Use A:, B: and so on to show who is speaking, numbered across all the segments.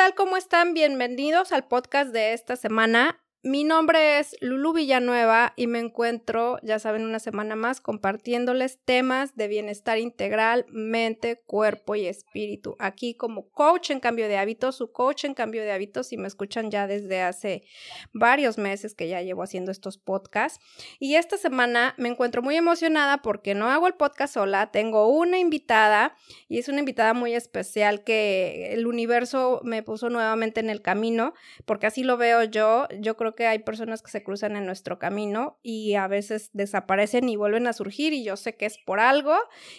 A: tal? ¿Cómo están? Bienvenidos al podcast de esta semana. Mi nombre es Lulu Villanueva y me encuentro, ya saben, una semana más compartiéndoles temas de bienestar integral, mente, cuerpo y espíritu. Aquí como coach en cambio de hábitos, su coach en cambio de hábitos, y me escuchan ya desde hace varios meses que ya llevo haciendo estos podcasts. Y esta semana me encuentro muy emocionada porque no hago el podcast sola, tengo una invitada y es una invitada muy especial que el universo me puso nuevamente en el camino, porque así lo veo yo. Yo creo que hay personas que se cruzan en nuestro camino y a veces desaparecen y vuelven a surgir y yo sé que es por algo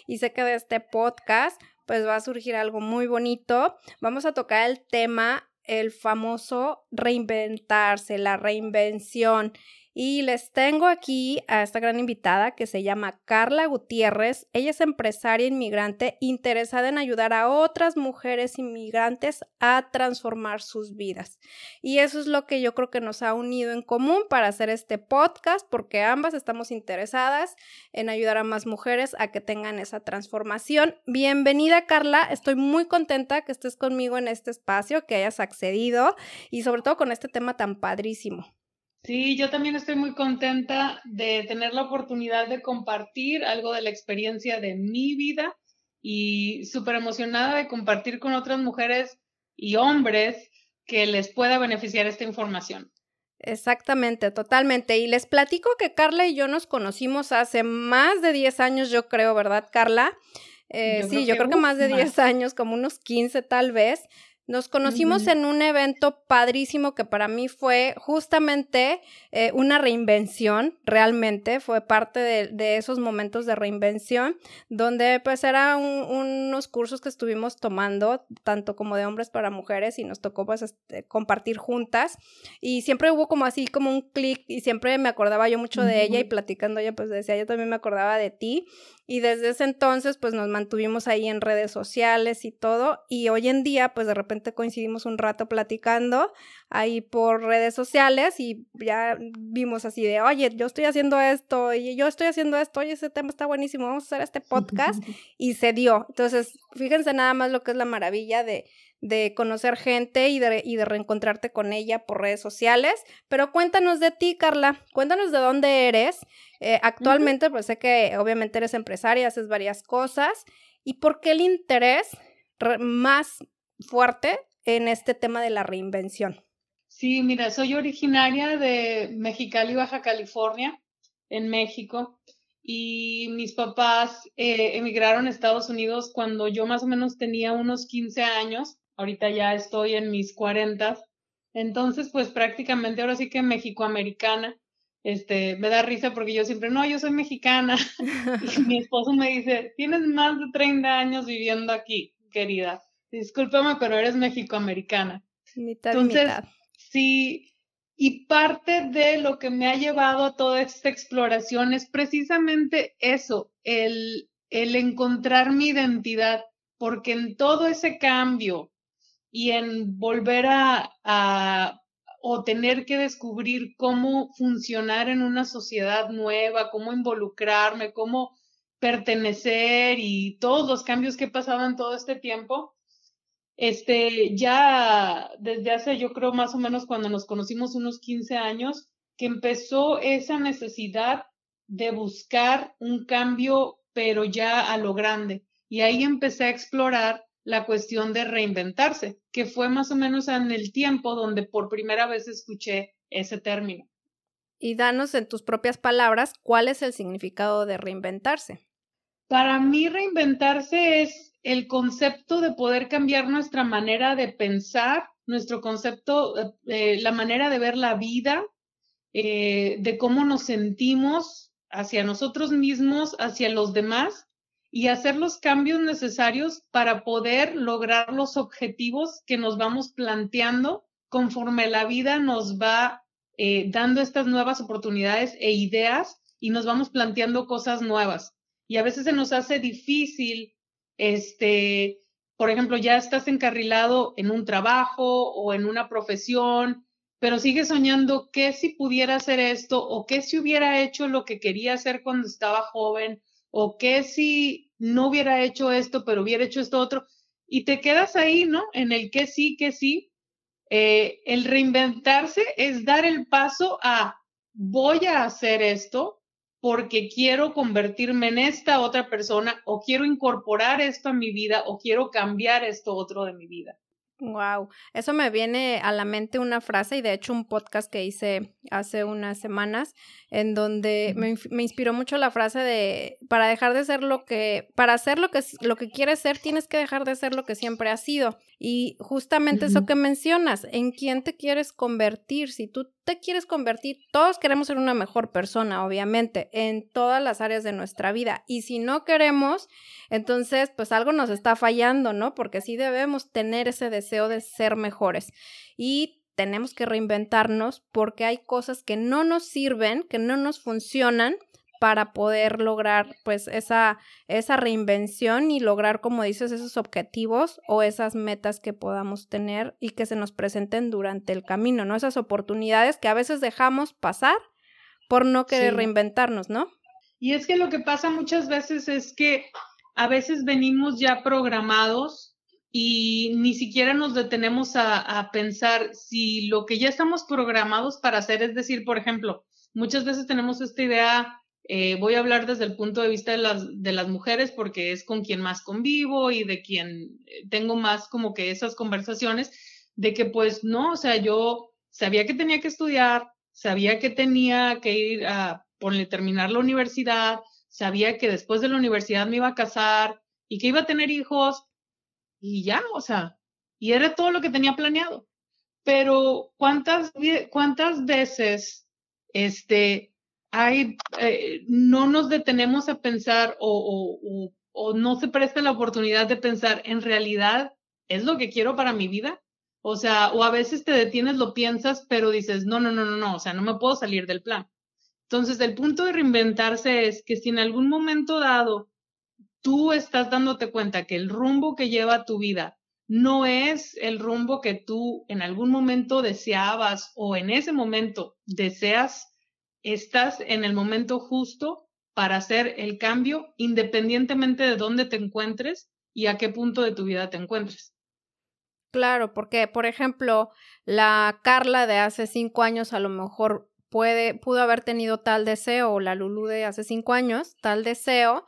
A: y sé que de este podcast pues va a surgir algo muy bonito. Vamos a tocar el tema, el famoso reinventarse, la reinvención. Y les tengo aquí a esta gran invitada que se llama Carla Gutiérrez. Ella es empresaria inmigrante interesada en ayudar a otras mujeres inmigrantes a transformar sus vidas. Y eso es lo que yo creo que nos ha unido en común para hacer este podcast, porque ambas estamos interesadas en ayudar a más mujeres a que tengan esa transformación. Bienvenida Carla, estoy muy contenta que estés conmigo en este espacio, que hayas accedido y sobre todo con este tema tan padrísimo.
B: Sí, yo también estoy muy contenta de tener la oportunidad de compartir algo de la experiencia de mi vida y súper emocionada de compartir con otras mujeres y hombres que les pueda beneficiar esta información.
A: Exactamente, totalmente. Y les platico que Carla y yo nos conocimos hace más de 10 años, yo creo, ¿verdad, Carla? Eh, sí, yo creo que más de 10 años, como unos 15 tal vez. Nos conocimos en un evento padrísimo que para mí fue justamente eh, una reinvención, realmente, fue parte de, esos momentos de reinvención, donde pues eran unos cursos que estuvimos tomando, tanto como de hombres para mujeres, y nos tocó pues este, compartir juntas, y siempre hubo como así, como un clic, y siempre me acordaba yo mucho de ella, y platicando ella pues decía, yo también me acordaba de ti, y desde ese entonces, pues nos mantuvimos ahí en redes sociales y todo. Y hoy en día, pues de repente coincidimos un rato platicando ahí por redes sociales y ya vimos así de, oye, yo estoy haciendo esto y yo estoy haciendo esto, oye, ese tema está buenísimo, vamos a hacer este podcast. y se dio. Entonces, fíjense nada más lo que es la maravilla de, de conocer gente y de, y de reencontrarte con ella por redes sociales. Pero cuéntanos de ti, Carla, cuéntanos de dónde eres. Eh, actualmente, pues sé que obviamente eres empresaria, haces varias cosas. ¿Y por qué el interés más fuerte en este tema de la reinvención?
B: Sí, mira, soy originaria de Mexicali, Baja California, en México, y mis papás eh, emigraron a Estados Unidos cuando yo más o menos tenía unos 15 años ahorita ya estoy en mis cuarentas, entonces pues prácticamente ahora sí que mexicoamericana, este, me da risa porque yo siempre, no, yo soy mexicana, y mi esposo me dice, tienes más de 30 años viviendo aquí, querida, discúlpame, pero eres mexicoamericana.
A: Mitad, entonces,
B: sí, y parte de lo que me ha llevado a toda esta exploración es precisamente eso, el, el encontrar mi identidad, porque en todo ese cambio y en volver a, o tener que descubrir cómo funcionar en una sociedad nueva, cómo involucrarme, cómo pertenecer y todos los cambios que pasaban todo este tiempo. Este, ya desde hace, yo creo, más o menos cuando nos conocimos unos 15 años, que empezó esa necesidad de buscar un cambio, pero ya a lo grande. Y ahí empecé a explorar la cuestión de reinventarse, que fue más o menos en el tiempo donde por primera vez escuché ese término.
A: Y danos en tus propias palabras cuál es el significado de reinventarse.
B: Para mí reinventarse es el concepto de poder cambiar nuestra manera de pensar, nuestro concepto, eh, eh, la manera de ver la vida, eh, de cómo nos sentimos hacia nosotros mismos, hacia los demás y hacer los cambios necesarios para poder lograr los objetivos que nos vamos planteando conforme la vida nos va eh, dando estas nuevas oportunidades e ideas y nos vamos planteando cosas nuevas. Y a veces se nos hace difícil, este, por ejemplo, ya estás encarrilado en un trabajo o en una profesión, pero sigues soñando qué si pudiera hacer esto o qué si hubiera hecho lo que quería hacer cuando estaba joven o qué si no hubiera hecho esto, pero hubiera hecho esto otro, y te quedas ahí, ¿no? En el que sí, que sí, Eh, el reinventarse es dar el paso a voy a hacer esto porque quiero convertirme en esta otra persona o quiero incorporar esto a mi vida o quiero cambiar esto otro de mi vida.
A: Wow, eso me viene a la mente una frase y de hecho un podcast que hice hace unas semanas en donde me, me, inspiró mucho la frase de para dejar de ser lo que para hacer lo que lo que quieres ser tienes que dejar de ser lo que siempre has sido y justamente eso que mencionas en quién te quieres convertir si tú te quieres convertir todos queremos ser una mejor persona obviamente en todas las áreas de nuestra vida. Y si no queremos entonces pues algo nos está fallando no porque sí debemos tener ese deseo de ser mejores. Y tenemos que reinventarnos porque hay cosas que no nos sirven, que no nos funcionan para poder lograr pues esa, esa reinvención y lograr, como dices, esos objetivos o esas metas que podamos tener y que se nos presenten durante el camino, ¿no? Esas oportunidades que a veces dejamos pasar por no querer reinventarnos, ¿no?
B: Y es que lo que pasa muchas veces es que a veces venimos ya programados y ni siquiera nos detenemos a, pensar si lo que ya estamos programados para hacer, es decir, por ejemplo, muchas veces tenemos esta idea, eh, voy a hablar desde el punto de vista de las, de las mujeres porque es con quien más convivo y de quien eh, tengo más como que esas conversaciones, de que pues no, o sea, yo sabía que tenía que estudiar, sabía que tenía que ir a ponerle, terminar la universidad, sabía que después de la universidad me iba a casar y que iba a tener hijos, y ya, o sea, y era todo lo que tenía planeado. Pero ¿cuántas, cuántas veces este, hay, eh, no nos detenemos a pensar o, o, o, no se presta la oportunidad de pensar, en realidad, ¿es lo que quiero para mi vida? O sea, o a veces te detienes, lo piensas, pero dices, no, no, no, no, no, o sea, no me puedo salir del plan. Entonces, el punto de reinventarse es que si en algún momento dado tú estás dándote cuenta que el rumbo que lleva tu vida no es el rumbo que tú en algún momento deseabas o en ese momento deseas, estás en el momento justo para hacer el cambio independientemente de dónde te encuentres y a qué punto de tu vida te encuentres.
A: Claro, porque, por ejemplo, la Carla de hace cinco años a lo mejor puede, pudo haber tenido tal deseo, o la Lulu de hace cinco años, tal deseo,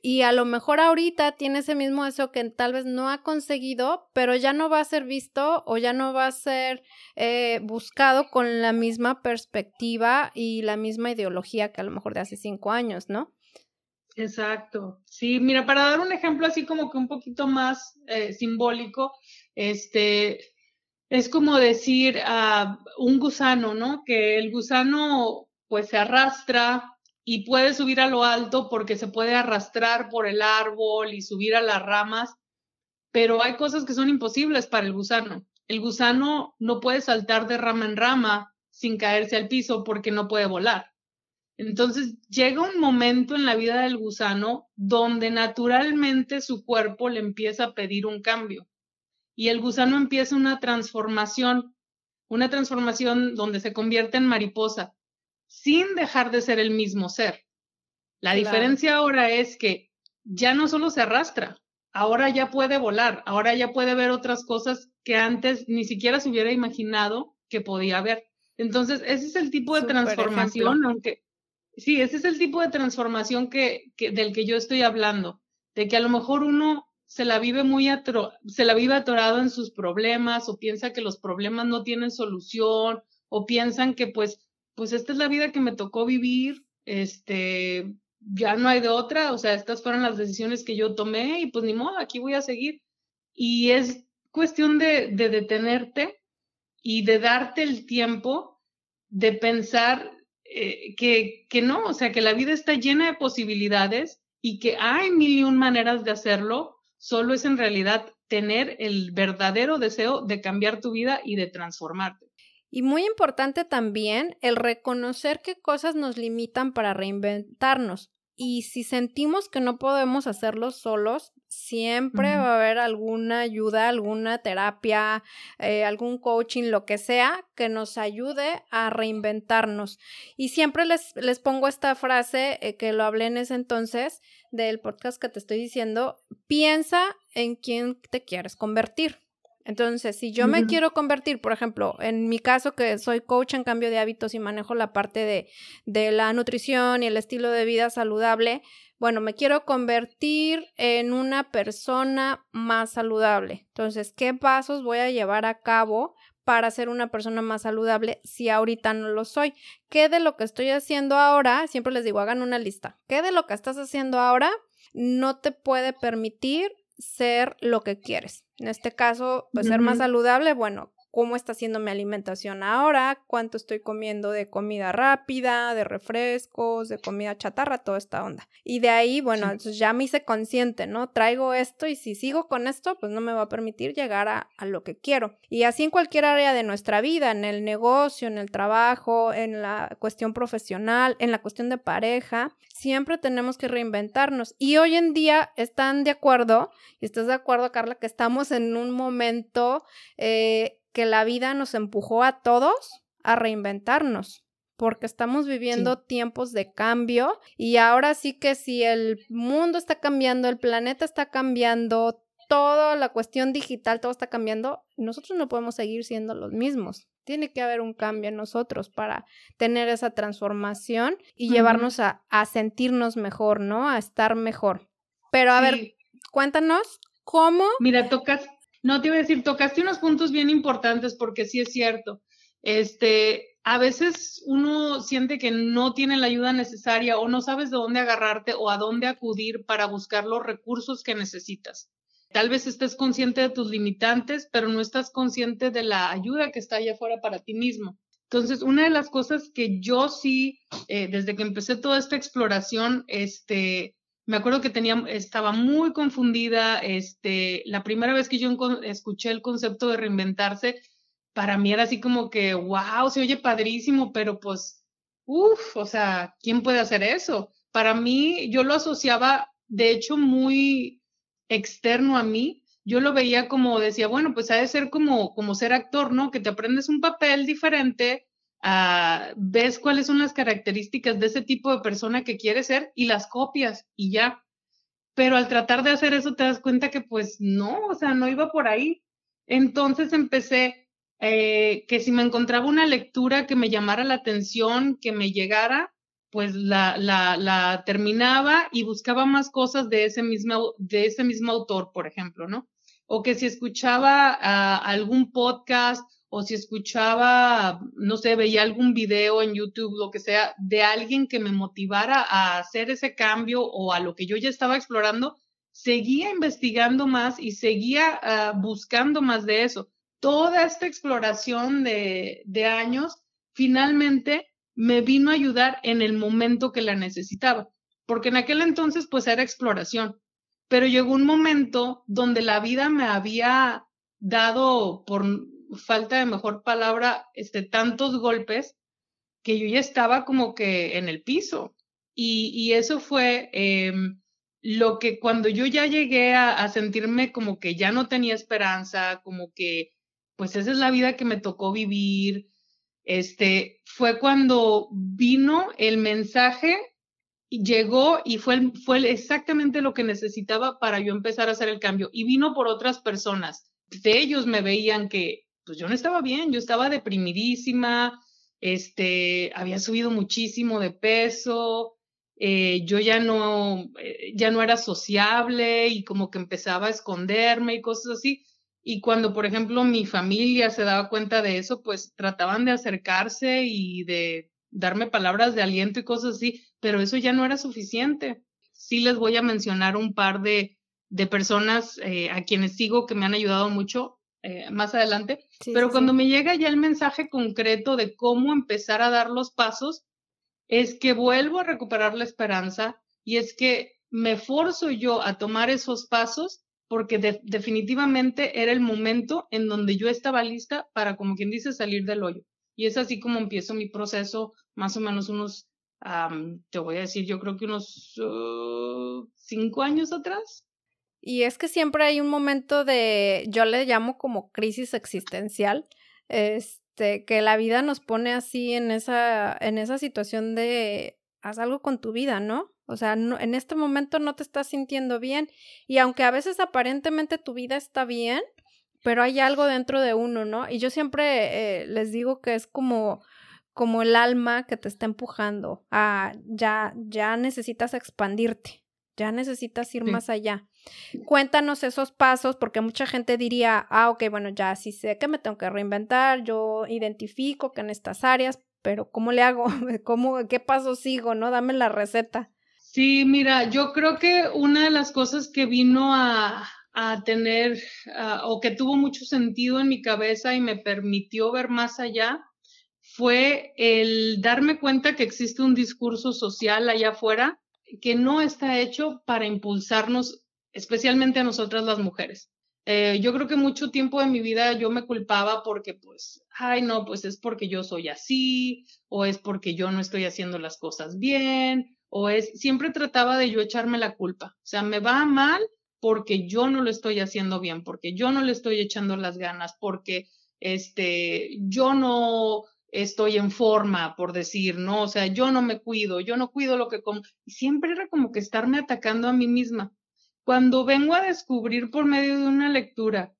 A: y a lo mejor ahorita tiene ese mismo deseo que tal vez no ha conseguido, pero ya no va a ser visto o ya no va a ser eh, buscado con la misma perspectiva y la misma ideología que a lo mejor de hace cinco años, ¿no?
B: Exacto. Sí, mira, para dar un ejemplo así como que un poquito más eh, simbólico, este, es como decir a un gusano, ¿no? Que el gusano pues se arrastra y puede subir a lo alto porque se puede arrastrar por el árbol y subir a las ramas, pero hay cosas que son imposibles para el gusano. El gusano no puede saltar de rama en rama sin caerse al piso porque no puede volar. Entonces llega un momento en la vida del gusano donde naturalmente su cuerpo le empieza a pedir un cambio y el gusano empieza una transformación, una transformación donde se convierte en mariposa sin dejar de ser el mismo ser. La diferencia ahora es que ya no solo se arrastra, ahora ya puede volar, ahora ya puede ver otras cosas que antes ni siquiera se hubiera imaginado que podía ver. Entonces, ese es el tipo de transformación, aunque sí, ese es el tipo de transformación que, que, del que yo estoy hablando, de que a lo mejor uno se la vive muy se la vive atorado en sus problemas o piensa que los problemas no tienen solución o piensan que pues pues esta es la vida que me tocó vivir, este, ya no hay de otra, o sea, estas fueron las decisiones que yo tomé y pues ni modo, aquí voy a seguir. Y es cuestión de, de detenerte y de darte el tiempo de pensar eh, que, que no, o sea, que la vida está llena de posibilidades y que hay mil y un maneras de hacerlo, solo es en realidad tener el verdadero deseo de cambiar tu vida y de transformarte.
A: Y muy importante también el reconocer qué cosas nos limitan para reinventarnos. Y si sentimos que no podemos hacerlo solos, siempre va a haber alguna ayuda, alguna terapia, eh, algún coaching, lo que sea, que nos ayude a reinventarnos. Y siempre les, les pongo esta frase eh, que lo hablé en ese entonces del podcast que te estoy diciendo, piensa en quién te quieres convertir. Entonces, si yo me quiero convertir, por ejemplo, en mi caso que soy coach en cambio de hábitos y manejo la parte de, de la nutrición y el estilo de vida saludable, bueno, me quiero convertir en una persona más saludable. Entonces, ¿qué pasos voy a llevar a cabo para ser una persona más saludable si ahorita no lo soy? ¿Qué de lo que estoy haciendo ahora? Siempre les digo, hagan una lista. ¿Qué de lo que estás haciendo ahora no te puede permitir ser lo que quieres? En este caso, pues ser más saludable, bueno, cómo está siendo mi alimentación ahora, cuánto estoy comiendo de comida rápida, de refrescos, de comida chatarra, toda esta onda. Y de ahí, bueno, ya me hice consciente, ¿no? Traigo esto y si sigo con esto, pues no me va a permitir llegar a, a lo que quiero. Y así en cualquier área de nuestra vida, en el negocio, en el trabajo, en la cuestión profesional, en la cuestión de pareja, siempre tenemos que reinventarnos. Y hoy en día están de acuerdo, y estás de acuerdo, Carla, que estamos en un momento eh, que la vida nos empujó a todos a reinventarnos, porque estamos viviendo tiempos de cambio y ahora sí que si el mundo está cambiando, el planeta está cambiando, toda la cuestión digital, todo está cambiando, nosotros no podemos seguir siendo los mismos. Tiene que haber un cambio en nosotros para tener esa transformación y llevarnos a, a, sentirnos mejor, ¿no? A estar mejor. Pero a ver, cuéntanos cómo.
B: Mira, tocas, no te iba a decir, tocaste unos puntos bien importantes porque sí es cierto. Este, a veces uno siente que no tiene la ayuda necesaria o no sabes de dónde agarrarte o a dónde acudir para buscar los recursos que necesitas. Tal vez estés consciente de tus limitantes, pero no estás consciente de la ayuda que está allá afuera para ti mismo. Entonces, una de las cosas que yo sí, eh, desde que empecé toda esta exploración, este, me acuerdo que tenía, estaba muy confundida. Este, la primera vez que yo escuché el concepto de reinventarse, para mí era así como que, wow, se oye padrísimo, pero pues, uff, o sea, ¿quién puede hacer eso? Para mí, yo lo asociaba, de hecho, muy externo a mí. Yo lo veía como decía, bueno, pues ha de ser como, como ser actor, ¿no? Que te aprendes un papel diferente, Ah, ves cuáles son las características de ese tipo de persona que quieres ser y las copias y ya. Pero al tratar de hacer eso te das cuenta que pues no, o sea, no iba por ahí. Entonces empecé eh, que si me encontraba una lectura que me llamara la atención, que me llegara, pues la, la, terminaba y buscaba más cosas de ese mismo, de ese mismo autor, por ejemplo, ¿no? O que si escuchaba uh, algún podcast o si escuchaba, no sé, veía algún video en YouTube, lo que sea, de alguien que me motivara a hacer ese cambio o a lo que yo ya estaba explorando, seguía investigando más y seguía uh, buscando más de eso. Toda esta exploración de, de años finalmente me vino a ayudar en el momento que la necesitaba, porque en aquel entonces pues era exploración, pero llegó un momento donde la vida me había dado por falta de mejor palabra, este, tantos golpes que yo ya estaba como que en el piso. Y, eso fue eh, lo que cuando yo ya llegué a, a, sentirme como que ya no tenía esperanza, como que pues esa es la vida que me tocó vivir, este, fue cuando vino el mensaje, llegó y fue, fue exactamente lo que necesitaba para yo empezar a hacer el cambio. Y vino por otras personas. De ellos me veían que pues yo no estaba bien, yo estaba deprimidísima, este, había subido muchísimo de peso, eh, yo ya no, eh, ya no era sociable y como que empezaba a esconderme y cosas así. Y cuando, por ejemplo, mi familia se daba cuenta de eso, pues trataban de acercarse y de darme palabras de aliento y cosas así, pero eso ya no era suficiente. Sí les voy a mencionar un par de, de personas eh, a quienes sigo que me han ayudado mucho. Eh, más adelante, pero cuando me llega ya el mensaje concreto de cómo empezar a dar los pasos, es que vuelvo a recuperar la esperanza y es que me forzo yo a tomar esos pasos porque definitivamente era el momento en donde yo estaba lista para, como quien dice, salir del hoyo. Y es así como empiezo mi proceso, más o menos unos, te voy a decir, yo creo que unos uh, cinco años atrás.
A: Y es que siempre hay un momento de, yo le llamo como crisis existencial, este, que la vida nos pone así en esa, en esa situación de, haz algo con tu vida, ¿no? O sea, no, en este momento no te estás sintiendo bien y aunque a veces aparentemente tu vida está bien, Pero hay algo dentro de uno, ¿no? Y yo siempre eh, les digo que es como como el alma que te está empujando a ya ya necesitas expandirte, ya necesitas ir más allá. Cuéntanos esos pasos, porque mucha gente diría, ah, ok, bueno, ya sí sé que me tengo que reinventar, yo identifico que en estas áreas, pero ¿cómo le hago? ¿Cómo, qué pasos sigo? ¿No? Dame la receta.
B: Sí, mira, yo creo que una de las cosas que vino a, a tener o que tuvo mucho sentido en mi cabeza y me permitió ver más allá fue el darme cuenta que existe un discurso social allá afuera que no está hecho para impulsarnos, especialmente a nosotras las mujeres. Eh, yo creo que mucho tiempo de mi vida yo me culpaba porque pues, ay no, pues es porque yo soy así, o es porque yo no estoy haciendo las cosas bien, o es, siempre trataba de yo echarme la culpa. O sea, me va mal porque yo no lo estoy haciendo bien, porque yo no le estoy echando las ganas, porque este, yo no estoy en forma, por decir, ¿no? O sea, yo no me cuido, yo no cuido lo que como. Y siempre era como que estarme atacando a mí misma. Cuando vengo a descubrir por medio de una lectura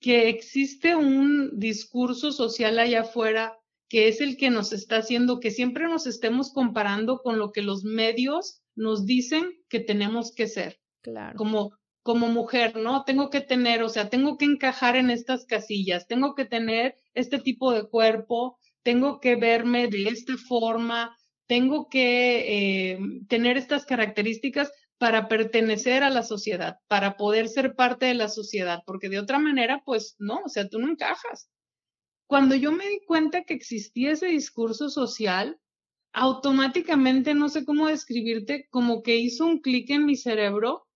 B: que existe un discurso social allá afuera que es el que nos está haciendo que siempre nos estemos comparando con lo que los medios nos dicen que tenemos que ser.
A: Claro.
B: Como, como mujer, ¿no? Tengo que tener, o sea, tengo que encajar en estas casillas, tengo que tener este tipo de cuerpo, tengo que verme de esta forma, tengo que eh, tener estas características para pertenecer a la sociedad, para poder ser parte de la sociedad, porque de otra manera, pues no, o sea, tú no encajas. Cuando yo me di cuenta que existía ese discurso social, automáticamente, no sé cómo describirte, como que hizo un clic en mi cerebro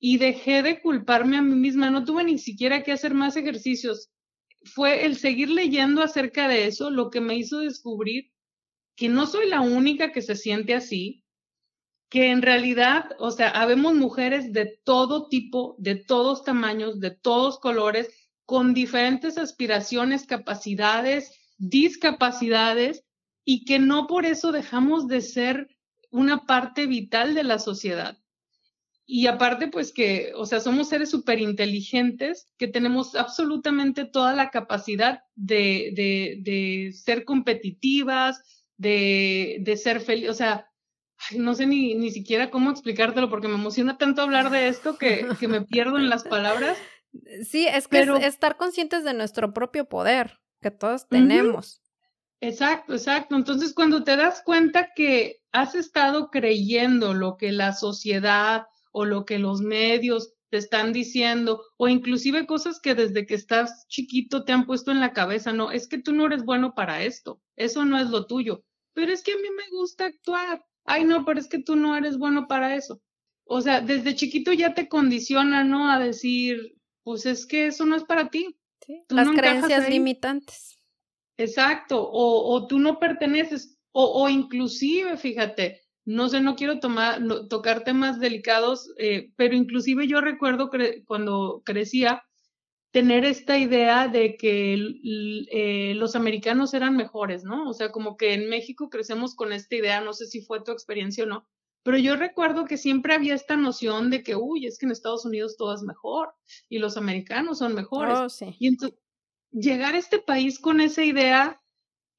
B: y dejé de culparme a mí misma, no tuve ni siquiera que hacer más ejercicios fue el seguir leyendo acerca de eso lo que me hizo descubrir que no soy la única que se siente así, que en realidad, o sea, habemos mujeres de todo tipo, de todos tamaños, de todos colores, con diferentes aspiraciones, capacidades, discapacidades, y que no por eso dejamos de ser una parte vital de la sociedad. Y aparte, pues que, o sea, somos seres súper inteligentes, que tenemos absolutamente toda la capacidad de, de, de ser competitivas, de, de ser feliz, o sea, no sé ni, ni siquiera cómo explicártelo porque me emociona tanto hablar de esto que, que me pierdo en las palabras.
A: Sí, es que es estar conscientes de nuestro propio poder, que todos tenemos.
B: Exacto, exacto. Entonces, cuando te das cuenta que has estado creyendo lo que la sociedad, o lo que los medios te están diciendo, o inclusive cosas que desde que estás chiquito te han puesto en la cabeza, no, es que tú no eres bueno para esto, eso no es lo tuyo, pero es que a mí me gusta actuar, ay no, pero es que tú no eres bueno para eso. O sea, desde chiquito ya te condiciona, ¿no? A decir, pues es que eso no es para ti.
A: Las creencias limitantes.
B: Exacto, o, o tú no perteneces, o, o inclusive, fíjate, no sé, no quiero tomar, tocar temas delicados, eh, pero inclusive yo recuerdo cuando crecía tener esta idea de que eh, los americanos eran mejores, ¿no? O sea, como que en México crecemos con esta idea, no sé si fue tu experiencia o no, pero yo recuerdo que siempre había esta noción de que, uy, es que en Estados Unidos todo es mejor y los americanos son mejores.
A: Oh, sí.
B: Y entonces, llegar a este país con esa idea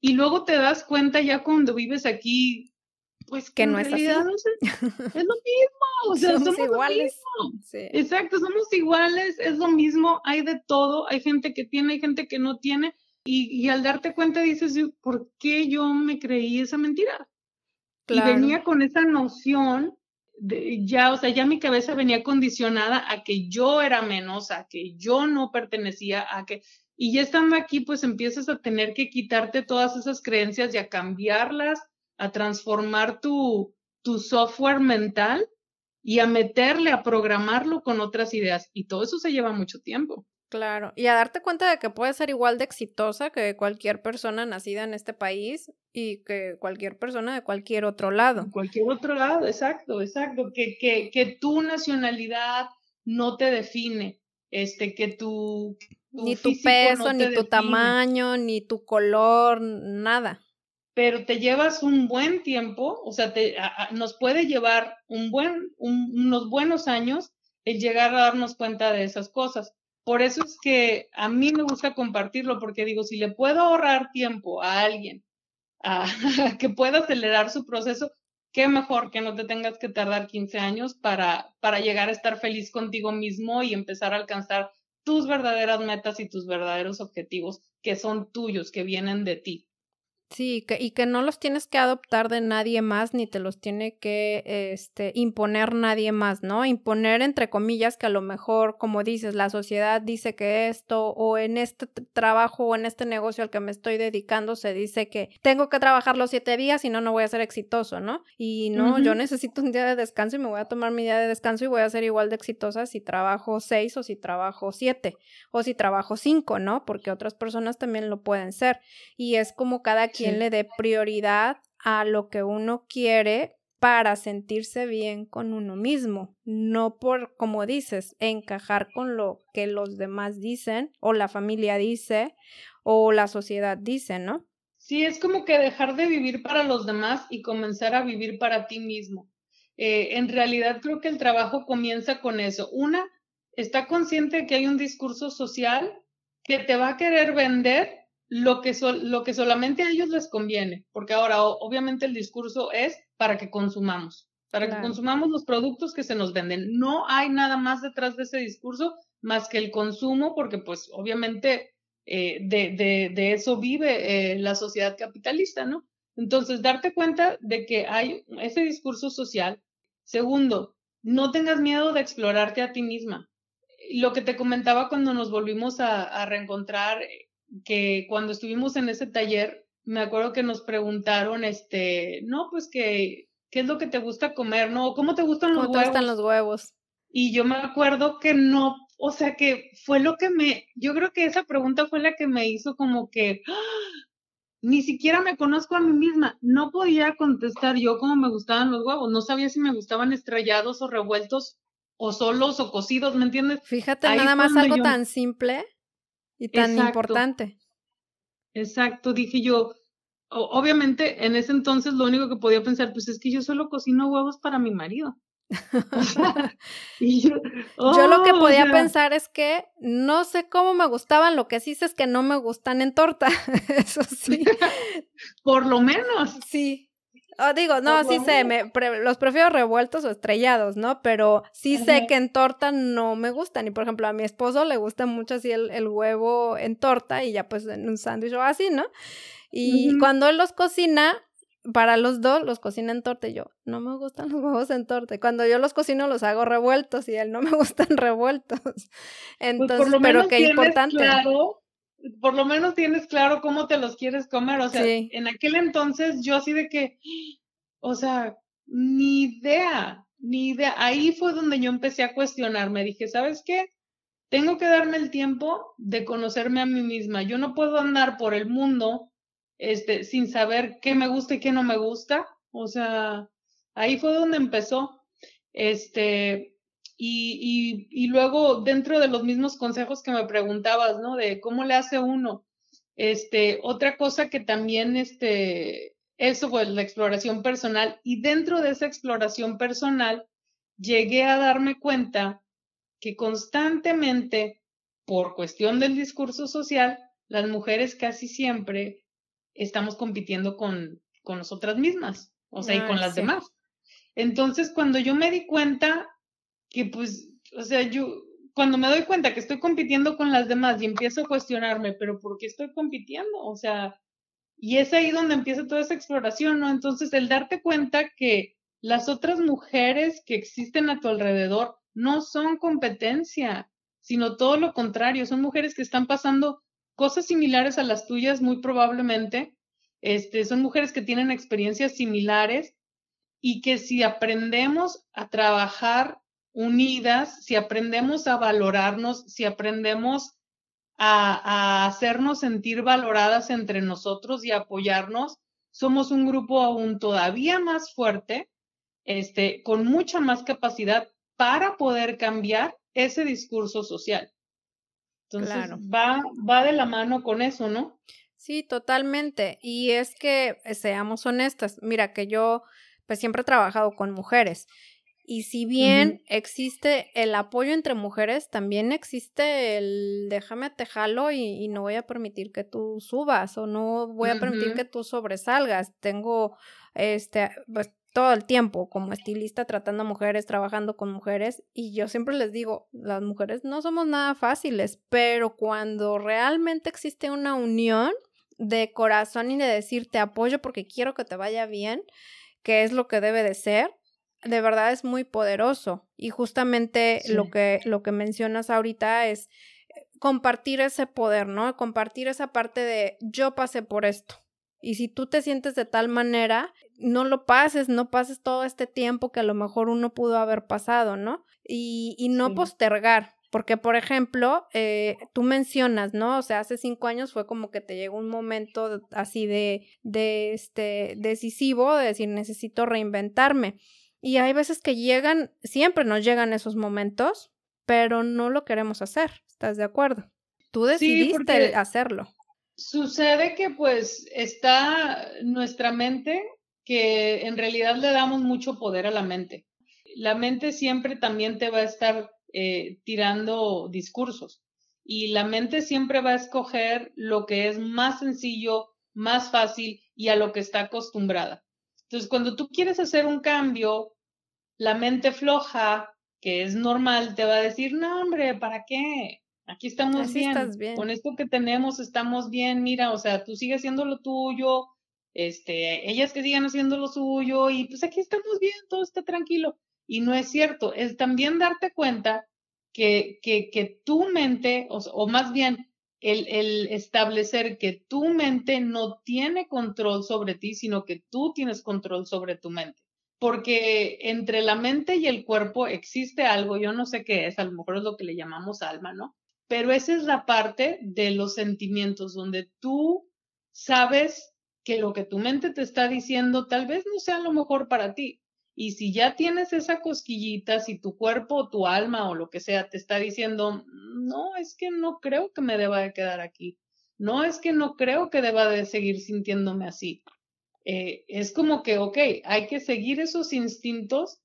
B: y luego te das cuenta ya cuando vives aquí pues
A: que no es así. es
B: lo mismo, o sea, somos, iguales. Exacto, somos iguales, es lo mismo, hay de todo, hay gente que tiene, hay gente que no tiene, y, al darte cuenta dices, ¿por qué yo me creí esa mentira? Y venía con esa noción, de, ya, o sea, ya mi cabeza venía condicionada a que yo era menos, a que yo no pertenecía, a que, y ya estando aquí, pues empiezas a tener que quitarte todas esas creencias y a cambiarlas a transformar tu, tu software mental y a meterle, a programarlo con otras ideas. Y todo eso se lleva mucho tiempo.
A: Claro, y a darte cuenta de que puedes ser igual de exitosa que cualquier persona nacida en este país y que cualquier persona de cualquier otro lado.
B: Cualquier otro lado, exacto, exacto. Que, que, que tu nacionalidad no te define, este, que tu...
A: ni tu peso, ni tu tamaño, ni tu color, nada
B: pero te llevas un buen tiempo, o sea, te, nos puede llevar un buen, unos buenos años el llegar a darnos cuenta de esas cosas. por eso es que a mí me gusta compartirlo, porque digo, si le puedo ahorrar tiempo a alguien a, que pueda acelerar su proceso, qué mejor que no te tengas que tardar 15 años para, para llegar a estar feliz contigo mismo y empezar a alcanzar tus verdaderas metas y tus verdaderos objetivos que son tuyos, que vienen de ti.
A: Sí, que, y que no los tienes que adoptar de nadie más, ni te los tiene que este, imponer nadie más, ¿no? Imponer entre comillas que a lo mejor, como dices, la sociedad dice que esto, o en este trabajo o en este negocio al que me estoy dedicando, se dice que tengo que trabajar los siete días y no, no voy a ser exitoso, ¿no? Y no, yo necesito un día de descanso y me voy a tomar mi día de descanso y voy a ser igual de exitosa si trabajo seis o si trabajo siete o si trabajo cinco, ¿no? Porque otras personas también lo pueden ser. Y es como cada quien quien le dé prioridad a lo que uno quiere para sentirse bien con uno mismo, no por, como dices, encajar con lo que los demás dicen o la familia dice o la sociedad dice, ¿no?
B: Sí, es como que dejar de vivir para los demás y comenzar a vivir para ti mismo. Eh, en realidad creo que el trabajo comienza con eso. Una, está consciente de que hay un discurso social que te va a querer vender lo que, lo que solamente a ellos les conviene, porque ahora obviamente el discurso es para que consumamos, para que consumamos los productos que se nos venden. No hay nada más detrás de ese discurso más que el consumo, porque pues obviamente eh, de, de, de, eso vive eh, la sociedad capitalista, ¿no? Entonces, darte cuenta de que hay ese discurso social. Segundo, no tengas miedo de explorarte a ti misma. Lo que te comentaba cuando nos volvimos a, a reencontrar que cuando estuvimos en ese taller, me acuerdo que nos preguntaron, este, no, pues que, ¿qué es lo que te gusta comer? No, ¿cómo te gustan los
A: ¿Cómo huevos? te gustan los huevos?
B: Y yo me acuerdo que no, o sea que fue lo que me, yo creo que esa pregunta fue la que me hizo como que, ¡ah! ni siquiera me conozco a mí misma, no podía contestar yo cómo me gustaban los huevos, no sabía si me gustaban estrellados o revueltos o solos o cocidos, ¿me entiendes?
A: Fíjate, nada más algo tan simple y tan importante.
B: Exacto, dije yo, obviamente en ese entonces lo único que podía pensar, pues es que yo solo cocino huevos para mi marido.
A: y yo, lo que oh, podía pensar es que no sé cómo me gustaban, lo que sí sé es que no me gustan en torta, eso sí.
B: Por lo menos.
A: Sí, Oh, digo, no, sí sé, me, los prefiero revueltos o estrellados, ¿no? Pero sí sé que en torta no me gustan. Y por ejemplo, a mi esposo le gusta mucho así el, huevo en torta y ya pues en un sándwich o así, ¿no? Y cuando él los cocina, para los dos los cocina en torta y yo, no me gustan los huevos en torta. cuando yo los cocino los hago revueltos y él no me gustan revueltos. Pues, Entonces, pero qué importante.
B: Claro, por lo menos tienes claro cómo te los quieres comer. O sea, en aquel entonces yo así de que, o sea, ni idea, ni idea. Ahí fue donde yo empecé a cuestionarme. Dije, ¿sabes qué? Tengo que darme el tiempo de conocerme a mí misma. Yo no puedo andar por el mundo este, sin saber qué me gusta y qué no me gusta. O sea, ahí fue donde empezó. Este, y, y, y, luego, dentro de los mismos consejos que me preguntabas, ¿no? De cómo le hace uno. Este, otra cosa que también, este, eso fue la exploración personal. Y dentro de esa exploración personal, llegué a darme cuenta que constantemente, por cuestión del discurso social, las mujeres casi siempre estamos compitiendo con, con nosotras mismas, o sea, y con las demás. Entonces, cuando yo me di cuenta, que pues, o sea, yo cuando me doy cuenta que estoy compitiendo con las demás y empiezo a cuestionarme, pero ¿por qué estoy compitiendo? O sea, y es ahí donde empieza toda esa exploración, ¿no? Entonces, el darte cuenta que las otras mujeres que existen a tu alrededor no son competencia, sino todo lo contrario, son mujeres que están pasando cosas similares a las tuyas, muy probablemente. Este, son mujeres que tienen experiencias similares y que si aprendemos a trabajar unidas, si aprendemos a valorarnos, si aprendemos a, hacernos sentir valoradas entre nosotros y apoyarnos, somos un grupo aún todavía más fuerte, este, con mucha más capacidad para poder cambiar ese discurso social. Entonces, va, va de la mano con eso, ¿no?
A: Sí, totalmente. Y es que, seamos honestas, mira que yo, pues siempre he trabajado con mujeres Y si bien existe el apoyo entre mujeres, también existe el déjame te jalo y, no voy a permitir que tú subas o no voy a permitir que tú sobresalgas. Tengo este pues todo el tiempo como estilista tratando a mujeres, trabajando con mujeres y yo siempre les digo, las mujeres no somos nada fáciles, pero cuando realmente existe una unión de corazón y de decir te apoyo porque quiero que te vaya bien, que es lo que debe de ser, de verdad es muy poderoso. Y justamente lo, que, lo que mencionas ahorita es eh, compartir ese poder, ¿no? Compartir esa parte de yo pasé por esto. Y si tú te sientes de tal manera, no lo pases, no pases todo este tiempo que a lo mejor uno pudo haber pasado, ¿no? Y, y no postergar, porque, por ejemplo, eh, tú mencionas, ¿no? O sea, hace cinco años fue como que te llegó un momento así de, de este, decisivo, de decir, necesito reinventarme. Y hay veces que llegan, siempre nos llegan esos momentos, pero no lo queremos hacer. ¿Estás de acuerdo? Tú decidiste hacerlo.
B: Sucede que pues está nuestra mente, que en realidad le damos mucho poder a la mente. La mente siempre también te va a estar eh, tirando discursos y la mente siempre va a escoger lo que es más sencillo, más fácil y a lo que está acostumbrada. Entonces, cuando tú quieres hacer un cambio, la mente floja, que es normal, te va a decir, no, hombre, ¿para qué? Aquí estamos bien. Con esto que tenemos estamos bien. Mira, o sea, tú sigues haciendo lo tuyo, este, ellas que sigan haciendo lo suyo y pues aquí estamos bien, todo está tranquilo. Y no es cierto, es también darte cuenta que, que, que tu mente, o, o más bien el, establecer que tu mente no tiene control sobre ti, sino que tú tienes control sobre tu mente. Porque entre la mente y el cuerpo existe algo, yo no sé qué es, a lo mejor es lo que le llamamos alma, ¿no? Pero esa es la parte de los sentimientos donde tú sabes que lo que tu mente te está diciendo tal vez no sea lo mejor para ti. Y si ya tienes esa cosquillita, si tu cuerpo, tu alma o lo que sea te está diciendo, no, es que no creo que me deba de quedar aquí. No es que no creo que deba de seguir sintiéndome así. Eh, es como que, ok, hay que seguir esos instintos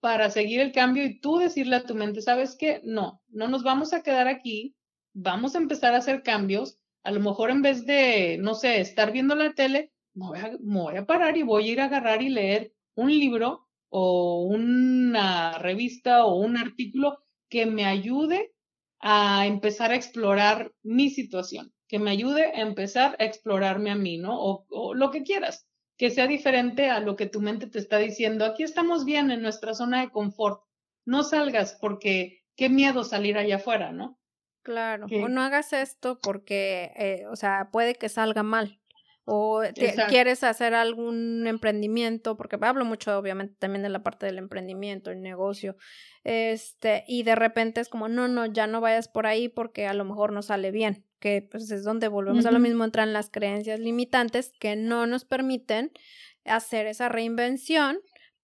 B: para seguir el cambio y tú decirle a tu mente, ¿sabes qué? No, no nos vamos a quedar aquí, vamos a empezar a hacer cambios. A lo mejor en vez de, no sé, estar viendo la tele, voy a, me voy a parar y voy a ir a agarrar y leer un libro o una revista o un artículo que me ayude a empezar a explorar mi situación, que me ayude a empezar a explorarme a mí, ¿no? O, lo que quieras, que sea diferente a lo que tu mente te está diciendo. Aquí estamos bien en nuestra zona de confort. No salgas porque qué miedo salir allá afuera, ¿no?
A: Claro, o no hagas esto porque, eh, o sea, puede que salga mal o quieres hacer algún emprendimiento, porque hablo mucho obviamente también de la parte del emprendimiento, el negocio, este, y de repente es como, no, no, ya no vayas por ahí porque a lo mejor no sale bien, que pues es donde volvemos a lo mismo, entran las creencias limitantes que no nos permiten hacer esa reinvención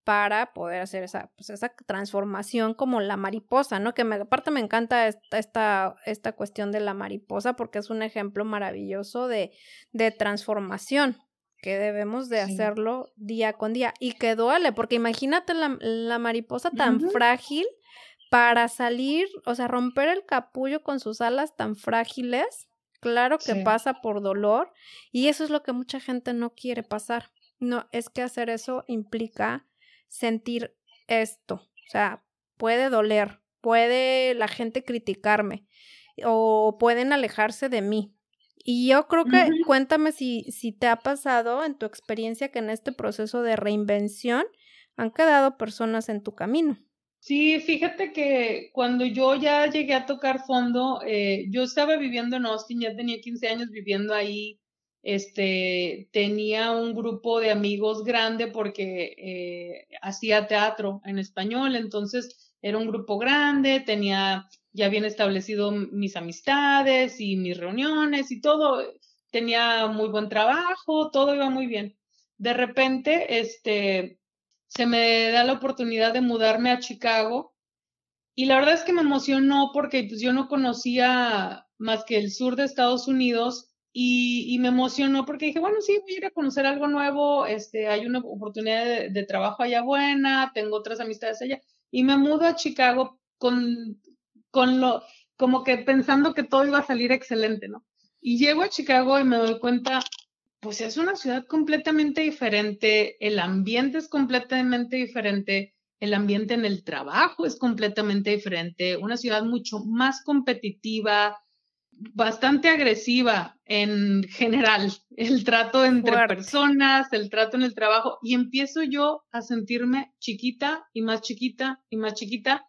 A: para poder hacer esa, pues, esa transformación como la mariposa, ¿no? Que me, aparte me encanta esta, esta, esta cuestión de la mariposa porque es un ejemplo maravilloso de, de transformación que debemos de hacerlo día con día y que duele, porque imagínate la, la mariposa tan frágil para salir, o sea, romper el capullo con sus alas tan frágiles, claro que pasa por dolor y eso es lo que mucha gente no quiere pasar. No, es que hacer eso implica sentir esto. O sea, puede doler, puede la gente criticarme o pueden alejarse de mí. Y yo creo que cuéntame si, si te ha pasado en tu experiencia que en este proceso de reinvención han quedado personas en tu camino.
B: Sí, fíjate que cuando yo ya llegué a tocar fondo, eh, yo estaba viviendo en Austin, ya tenía 15 años viviendo ahí este, tenía un grupo de amigos grande porque eh, hacía teatro en español, entonces era un grupo grande, tenía ya bien establecido mis amistades y mis reuniones y todo, tenía muy buen trabajo, todo iba muy bien. De repente, este, se me da la oportunidad de mudarme a Chicago y la verdad es que me emocionó porque pues, yo no conocía más que el sur de Estados Unidos y, me emocionó porque dije, bueno, sí, voy a ir a conocer algo nuevo, este, hay una oportunidad de, de trabajo allá buena, tengo otras amistades allá, y me mudo a Chicago con, con lo, como que pensando que todo iba a salir excelente, ¿no? Y llego a Chicago y me doy cuenta, pues es una ciudad completamente diferente, el ambiente es completamente diferente, el ambiente en el trabajo es completamente diferente, una ciudad mucho más competitiva, bastante agresiva en general, el trato entre personas, el trato en el trabajo, y empiezo yo a sentirme chiquita y más chiquita y más chiquita,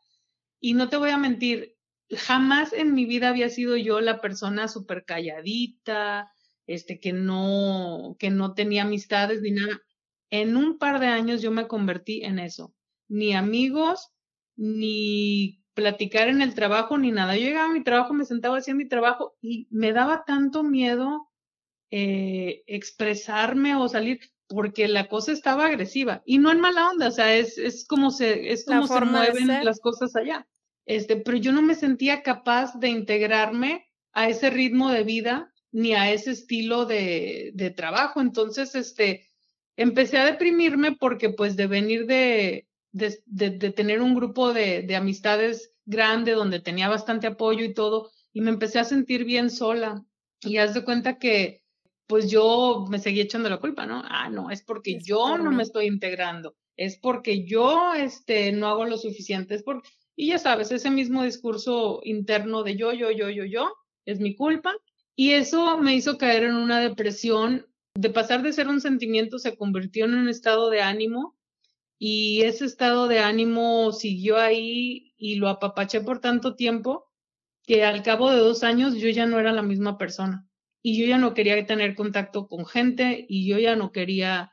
B: y no te voy a mentir, jamás en mi vida había sido yo la persona súper calladita, este, que no, que no tenía amistades ni nada. En un par de años yo me convertí en eso. Ni amigos, ni platicar en el trabajo ni nada. Yo llegaba a mi trabajo, me sentaba haciendo mi trabajo y me daba tanto miedo eh, expresarme o salir porque la cosa estaba agresiva y no en mala onda, o sea, es, es como se, es como se mueven las cosas allá. Este, pero yo no me sentía capaz de integrarme a ese ritmo de vida ni a ese estilo de, de trabajo. Entonces, este, empecé a deprimirme porque pues de venir de, de, tener un grupo de, amistades grande donde tenía bastante apoyo y todo, y me empecé a sentir bien sola. Y haz de cuenta que pues yo me seguí echando la culpa, ¿no? Ah, no, es porque yo no me estoy integrando, es porque yo este, no hago lo suficiente, es porque... Y ya sabes, ese mismo discurso interno de yo, yo, yo, yo, yo, es mi culpa. Y eso me hizo caer en una depresión. De pasar de ser un sentimiento, se convirtió en un estado de ánimo y ese estado de ánimo siguió ahí y lo apapaché por tanto tiempo que al cabo de dos años yo ya no era la misma persona y yo ya no quería tener contacto con gente y yo ya no quería,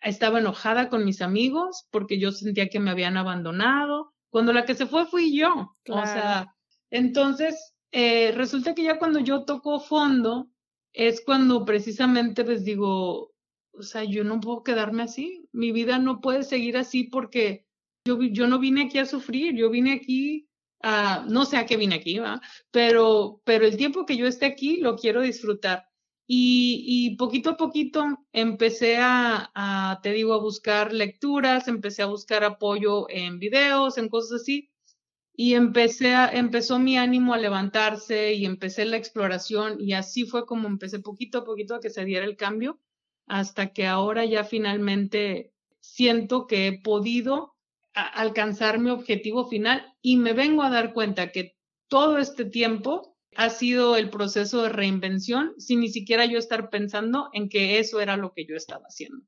B: estaba enojada con mis amigos porque yo sentía que me habían abandonado, cuando la que se fue fui yo. O sea, entonces eh, resulta que ya cuando yo toco fondo es cuando precisamente les digo, o sea, yo no puedo quedarme así, mi vida no puede seguir así porque yo, yo no vine aquí a sufrir, yo vine aquí a, no sé a qué vine aquí, ¿va? Pero, pero el tiempo que yo esté aquí lo quiero disfrutar. Y, y poquito a poquito empecé a, a, te digo, a buscar lecturas, empecé a buscar apoyo en videos, en cosas así. Y empecé a, empezó mi ánimo a levantarse y empecé la exploración y así fue como empecé poquito a poquito a que se diera el cambio hasta que ahora ya finalmente siento que he podido alcanzar mi objetivo final y me vengo a dar cuenta que todo este tiempo ha sido el proceso de reinvención sin ni siquiera yo estar pensando en que eso era lo que yo estaba haciendo.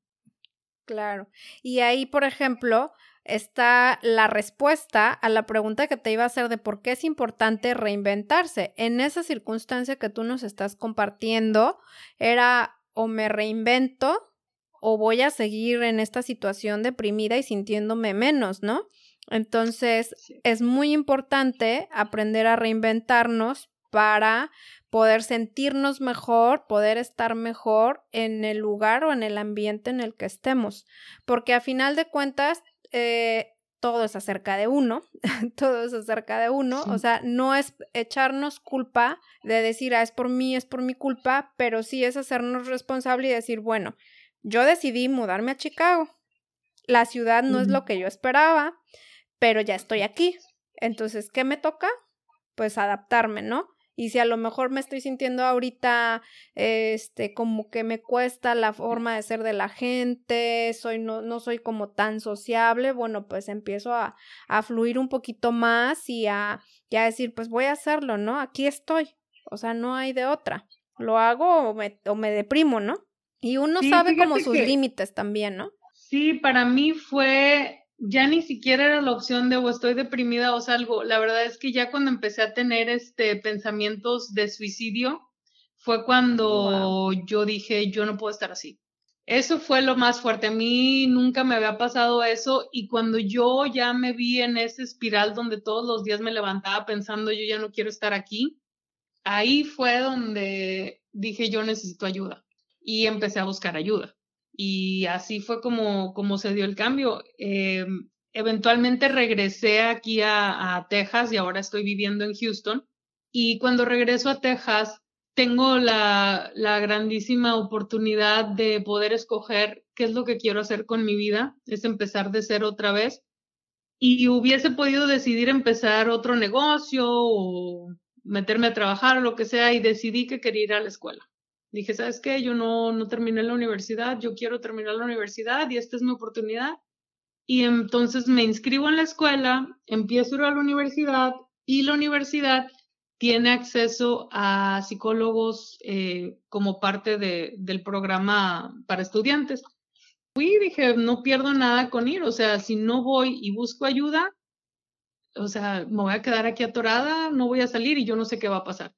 A: Claro. Y ahí, por ejemplo, está la respuesta a la pregunta que te iba a hacer de por qué es importante reinventarse. En esa circunstancia que tú nos estás compartiendo, era o me reinvento o voy a seguir en esta situación deprimida y sintiéndome menos, ¿no? Entonces, es muy importante aprender a reinventarnos para poder sentirnos mejor, poder estar mejor en el lugar o en el ambiente en el que estemos, porque a final de cuentas, eh, todo es acerca de uno, todo es acerca de uno, o sea, no es echarnos culpa de decir, ah, es por mí, es por mi culpa, pero sí es hacernos responsable y decir, bueno, yo decidí mudarme a Chicago, la ciudad no es lo que yo esperaba, pero ya estoy aquí, entonces, ¿qué me toca? Pues adaptarme, ¿no? Y si a lo mejor me estoy sintiendo ahorita, este, como que me cuesta la forma de ser de la gente, soy, no, no soy como tan sociable, bueno, pues empiezo a, a fluir un poquito más y a, decir, pues voy a hacerlo, ¿no? Aquí estoy. O sea, no hay de otra. Lo hago o me, o me deprimo, ¿no? Y uno sabe como sus límites también, ¿no?
B: Sí, para mí fue ya ni siquiera era la opción de o estoy deprimida o salgo. La verdad es que ya cuando empecé a tener este pensamientos de suicidio fue cuando yo dije, yo no puedo estar así. Eso fue lo más fuerte. A mí nunca me había pasado eso y cuando yo ya me vi en ese espiral donde todos los días me levantaba pensando, yo ya no quiero estar aquí, ahí fue donde dije, yo necesito ayuda y empecé a buscar ayuda y así fue como, como se dio el cambio. Eh, eventualmente regresé aquí a, Texas y ahora estoy viviendo en Houston. Y cuando regreso a Texas, tengo la, la, grandísima oportunidad de poder escoger qué es lo que quiero hacer con mi vida, es empezar de cero otra vez. Y hubiese podido decidir empezar otro negocio o meterme a trabajar o lo que sea y decidí que quería ir a la escuela. Dije, ¿sabes qué? Yo no, no terminé la universidad, yo quiero terminar la universidad y esta es mi oportunidad. Y entonces me inscribo en la escuela, empiezo a ir a la universidad y la universidad tiene acceso a psicólogos eh, como parte de, del programa para estudiantes. Fui y dije, no pierdo nada con ir, o sea, si no voy y busco ayuda, o sea, me voy a quedar aquí atorada, no voy a salir y yo no sé qué va a pasar.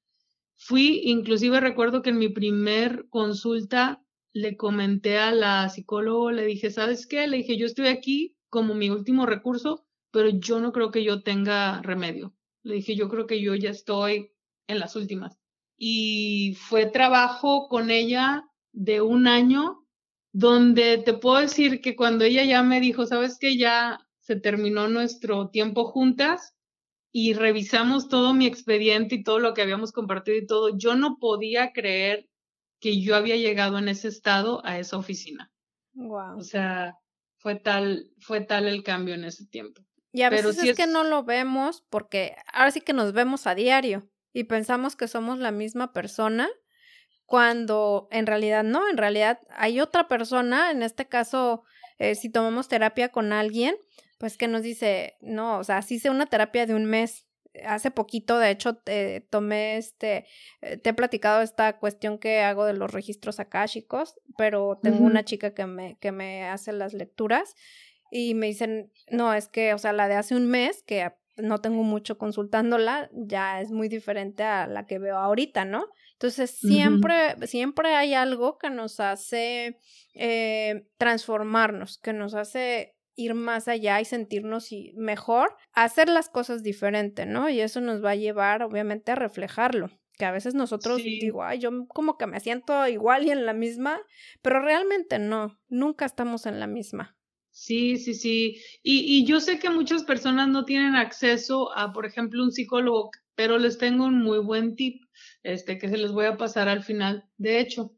B: Fui, inclusive recuerdo que en mi primer consulta le comenté a la psicóloga, le dije, ¿sabes qué? Le dije, yo estoy aquí como mi último recurso, pero yo no creo que yo tenga remedio. Le dije, yo creo que yo ya estoy en las últimas. Y fue trabajo con ella de un año donde te puedo decir que cuando ella ya me dijo, sabes que ya se terminó nuestro tiempo juntas y revisamos todo mi expediente y todo lo que habíamos compartido y todo, yo no podía creer que yo había llegado en ese estado a esa oficina.
A: Wow.
B: O sea, fue tal, fue tal el cambio en ese tiempo.
A: Y a veces es, que no lo vemos porque ahora sí que nos vemos a diario y pensamos que somos la misma persona cuando en realidad no, en realidad hay otra persona, en este caso, eh, si tomamos terapia con alguien, pues que nos dice, no, o sea, hice una terapia de un mes. Hace poquito, de hecho, te, tomé este, eh, te he platicado esta cuestión que hago de los registros akáshicos, pero tengo una chica que me, que me hace las lecturas y me dicen, no, es que, o sea, la de hace un mes, que no tengo mucho consultándola, ya es muy diferente a la que veo ahorita, ¿no? Entonces, siempre, siempre hay algo que nos hace eh, transformarnos, que nos hace ir más allá y sentirnos mejor, hacer las cosas diferente, ¿no? Y eso nos va a llevar, obviamente, a reflejarlo que a veces nosotros digo, ay, yo como que me siento igual y en la misma, pero realmente no, nunca estamos en la misma.
B: Sí, sí, sí. Y, y yo sé que muchas personas no tienen acceso a, por ejemplo, un psicólogo, pero les tengo un muy buen tip, este, que se les voy a pasar al final. De hecho,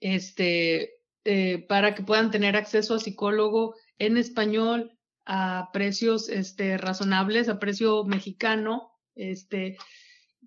B: este, eh, para que puedan tener acceso a psicólogo en español a precios, este, razonables, a precio mexicano, este,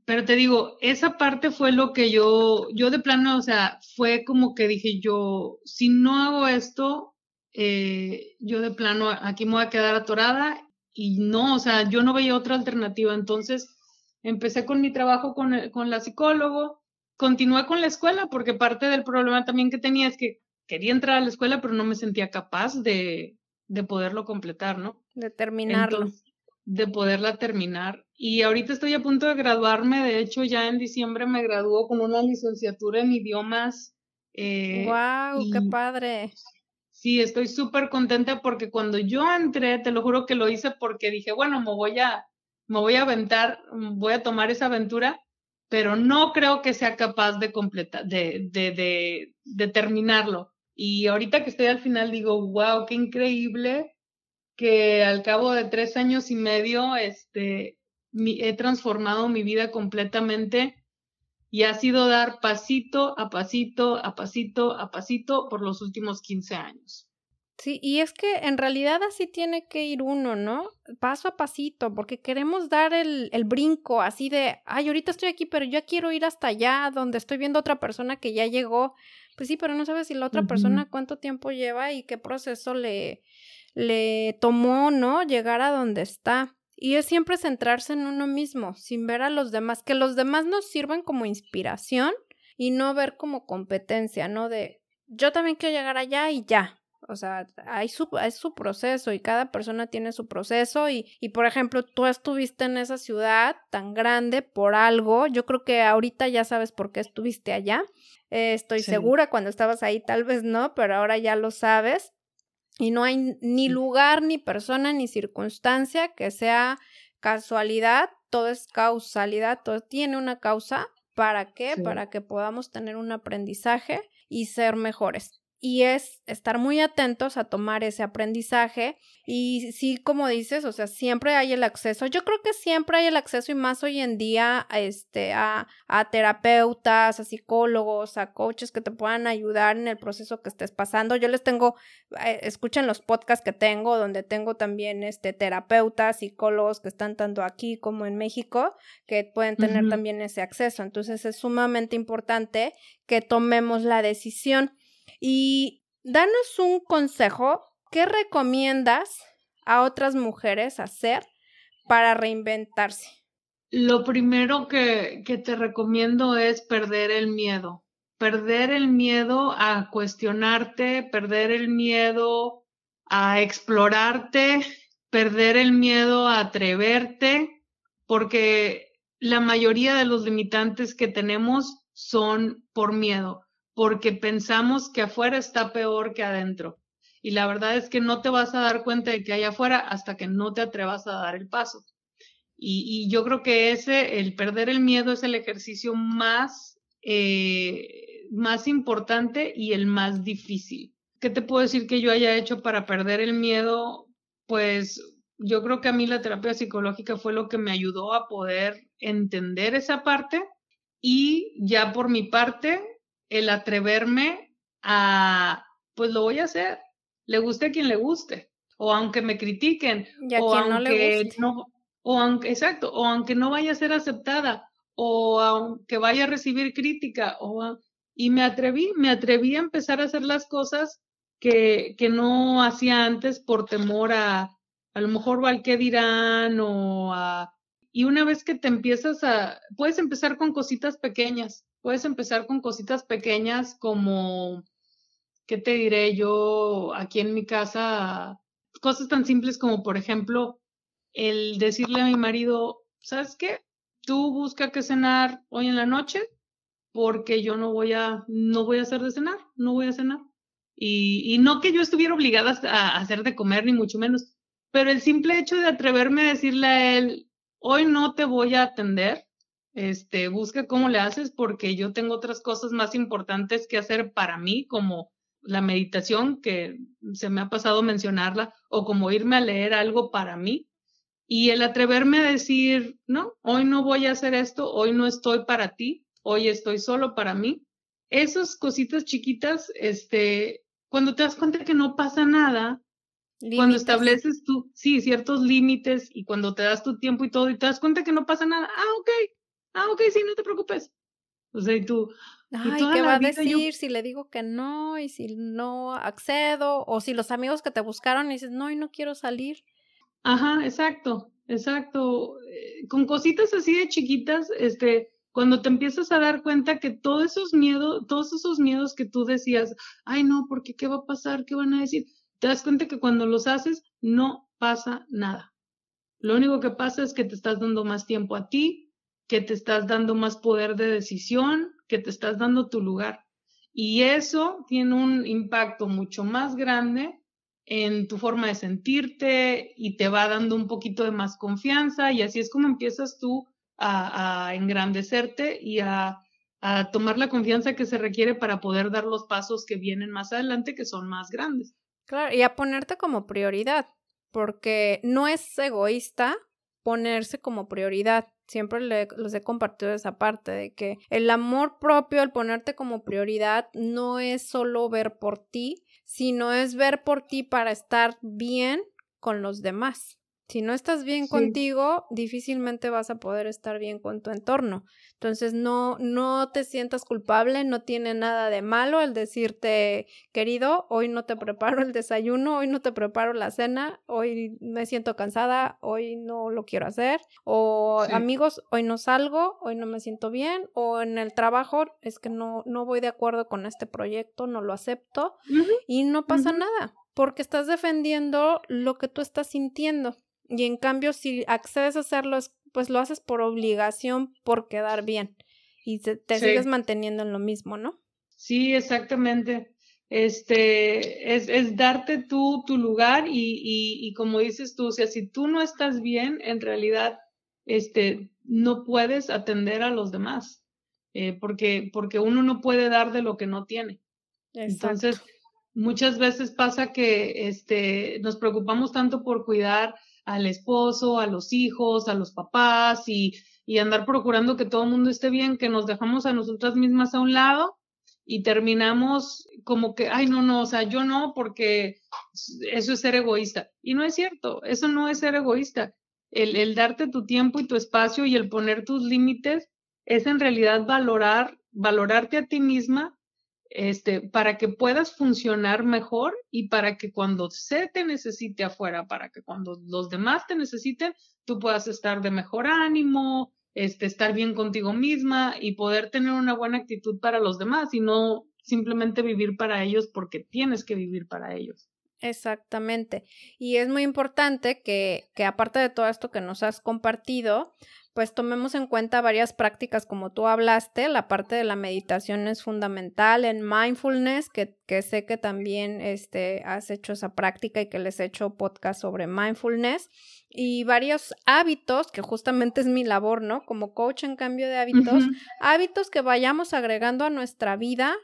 B: pero te digo, esa parte fue lo que yo, yo de plano, o sea, fue como que dije yo, si no hago esto, eh, yo de plano aquí me voy a quedar atorada y no, o sea, yo no veía otra alternativa. Entonces empecé con mi trabajo con, con la psicólogo, continué con la escuela porque parte del problema también que tenía es que quería entrar a la escuela, pero no me sentía capaz de, de poderlo completar, ¿no?
A: De terminarlo.
B: de poderla terminar. Y ahorita estoy a punto de graduarme, de hecho ya en diciembre me graduó con una licenciatura en idiomas.
A: Eh, ¡Wow! ¡Qué padre!
B: Sí, estoy súper contenta porque cuando yo entré, te lo juro que lo hice porque dije, bueno, me voy a, me voy a aventar, voy a tomar esa aventura, pero no creo que sea capaz de completar, de, de, de, de terminarlo. Y ahorita que estoy al final digo, wow, qué increíble que al cabo de tres años y medio, este, he transformado mi vida completamente y ha sido dar pasito a pasito, a pasito, a pasito por los últimos 15 años.
A: Sí, y es que en realidad así tiene que ir uno, ¿no? Paso a pasito, porque queremos dar el, el brinco así de, ay, ahorita estoy aquí, pero yo quiero ir hasta allá, donde estoy viendo otra persona que ya llegó. Pues sí, pero no sabes si la otra persona cuánto tiempo lleva y qué proceso le, le tomó, ¿no? Llegar a donde está. Y es siempre centrarse en uno mismo, sin ver a los demás, que los demás nos sirvan como inspiración y no ver como competencia, ¿no? De yo también quiero llegar allá y ya. O sea, hay su, es su proceso y cada persona tiene su proceso y, y, por ejemplo, tú estuviste en esa ciudad tan grande por algo, yo creo que ahorita ya sabes por qué estuviste allá, eh, estoy segura, cuando estabas ahí tal vez no, pero ahora ya lo sabes y no hay ni lugar, ni persona, ni circunstancia que sea casualidad, todo es causalidad, todo tiene una causa. ¿Para qué? Para que podamos tener un aprendizaje y ser mejores. Y es estar muy atentos a tomar ese aprendizaje y sí, como dices, o sea, siempre hay el acceso. Yo creo que siempre hay el acceso y más hoy en día a, este, a, a terapeutas, a psicólogos, a coaches que te puedan ayudar en el proceso que estés pasando. Yo les tengo, eh, escuchen los podcasts que tengo, donde tengo también este, terapeutas, psicólogos que están tanto aquí como en México, que pueden tener también ese acceso. Entonces es sumamente importante que tomemos la decisión. Y danos un consejo, ¿qué recomiendas a otras mujeres hacer para reinventarse?
B: Lo primero que, que te recomiendo es perder el miedo, perder el miedo a cuestionarte, perder el miedo a explorarte, perder el miedo a atreverte, porque la mayoría de los limitantes que tenemos son por miedo porque pensamos que afuera está peor que adentro. Y la verdad es que no te vas a dar cuenta de que hay afuera hasta que no te atrevas a dar el paso. Y, yo creo que ese, el perder el miedo es el ejercicio más, eh, más importante y el más difícil. ¿Qué te puedo decir que yo haya hecho para perder el miedo? Pues yo creo que a mí la terapia psicológica fue lo que me ayudó a poder entender esa parte y ya por mi parte el atreverme a, pues lo voy a hacer, le guste a quien le guste, o aunque me critiquen, o aunque no, o aunque, exacto, o aunque no vaya a ser aceptada, o aunque vaya a recibir crítica, o, y me atreví, me atreví a empezar a hacer las cosas que, que no hacía antes por temor a, a lo mejor al qué dirán, o a, y una vez que te empiezas a, puedes empezar con cositas pequeñas, Puedes empezar con cositas pequeñas como, ¿qué te diré yo aquí en mi casa? Cosas tan simples como, por ejemplo, el decirle a mi marido, ¿sabes qué? Tú busca qué cenar hoy en la noche porque yo no voy a, no voy a hacer de cenar, no voy a cenar. Y, y no que yo estuviera obligada a hacer de comer, ni mucho menos, pero el simple hecho de atreverme a decirle a él, hoy no te voy a atender, este, busca cómo le haces porque yo tengo otras cosas más importantes que hacer para mí, como la meditación, que se me ha pasado mencionarla, o como irme a leer algo para mí. Y el atreverme a decir, no, hoy no voy a hacer esto, hoy no estoy para ti, hoy estoy solo para mí. Esas cositas chiquitas, este, cuando te das cuenta que no pasa nada, cuando estableces tú, sí, ciertos límites y cuando te das tu tiempo y todo y te das cuenta que no pasa nada, ah, ok, ah, ok, sí, no te preocupes. O sea, y tú...
A: Ay, ¿qué va a decir si le digo que no y si no accedo? O si los amigos que te buscaron y dices, no, y no quiero salir.
B: Ajá, exacto, exacto. Eh, con cositas así de chiquitas, este, cuando te empiezas a dar cuenta que todos esos miedos, todos esos miedos que tú decías, ay no, porque qué va a pasar, qué van a decir, te das cuenta que cuando los haces no pasa nada. Lo único que pasa es que te estás dando más tiempo a ti, que te estás dando más poder de decisión, que te estás dando tu lugar. Y eso tiene un impacto mucho más grande en tu forma de sentirte y te va dando un poquito de más confianza y así es como empiezas tú a, engrandecerte y a, tomar la confianza que se requiere para poder dar los pasos que vienen más adelante que son más grandes.
A: Claro, y a ponerte como prioridad, porque no es egoísta ponerse como prioridad siempre le, les he compartido esa parte de que el amor propio, el ponerte como prioridad, no es solo ver por ti, sino es ver por ti para estar bien con los demás. Si no estás bien contigo, difícilmente vas a poder estar bien con tu entorno. Entonces, no, no te sientas culpable, no tiene nada de malo el decirte, querido, hoy no te preparo el desayuno, hoy no te preparo la cena, hoy me siento cansada, hoy no lo quiero hacer, o amigos, hoy no salgo, hoy no me siento bien, o en el trabajo es que no, no voy de acuerdo con este proyecto, no lo acepto, y no pasa nada, porque estás defendiendo lo que tú estás sintiendo. Y en cambio, si accedes a hacerlo, pues lo haces por obligación, por quedar bien. Y te, sigues manteniendo en lo mismo, ¿no?
B: Sí, exactamente. Este, es, es darte tú tu lugar y, y, y, como dices tú, o sea, si tú no estás bien, en realidad, este, no puedes atender a los demás, eh, porque, porque uno no puede dar de lo que no tiene. Entonces, muchas veces pasa que este, nos preocupamos tanto por cuidar al esposo, a los hijos, a los papás y, y andar procurando que todo el mundo esté bien, que nos dejamos a nosotras mismas a un lado y terminamos como que, ay, no, no, o sea, yo no, porque eso es ser egoísta. Y no es cierto, eso no es ser egoísta. El, el darte tu tiempo y tu espacio y el poner tus límites es en realidad valorar, valorarte a ti misma este, para que puedas funcionar mejor y para que cuando se te necesite afuera, para que cuando los demás te necesiten, tú puedas estar de mejor ánimo, este, estar bien contigo misma y poder tener una buena actitud para los demás y no simplemente vivir para ellos porque tienes que vivir para ellos.
A: Exactamente. Y es muy importante que, que aparte de todo esto que nos has compartido, pues tomemos en cuenta varias prácticas como tú hablaste, la parte de la meditación es fundamental en mindfulness, que, que sé que también este, has hecho esa práctica y que les he hecho podcast sobre mindfulness y varios hábitos, que justamente es mi labor, ¿no? Como coach en cambio de hábitos, hábitos que vayamos agregando a nuestra vida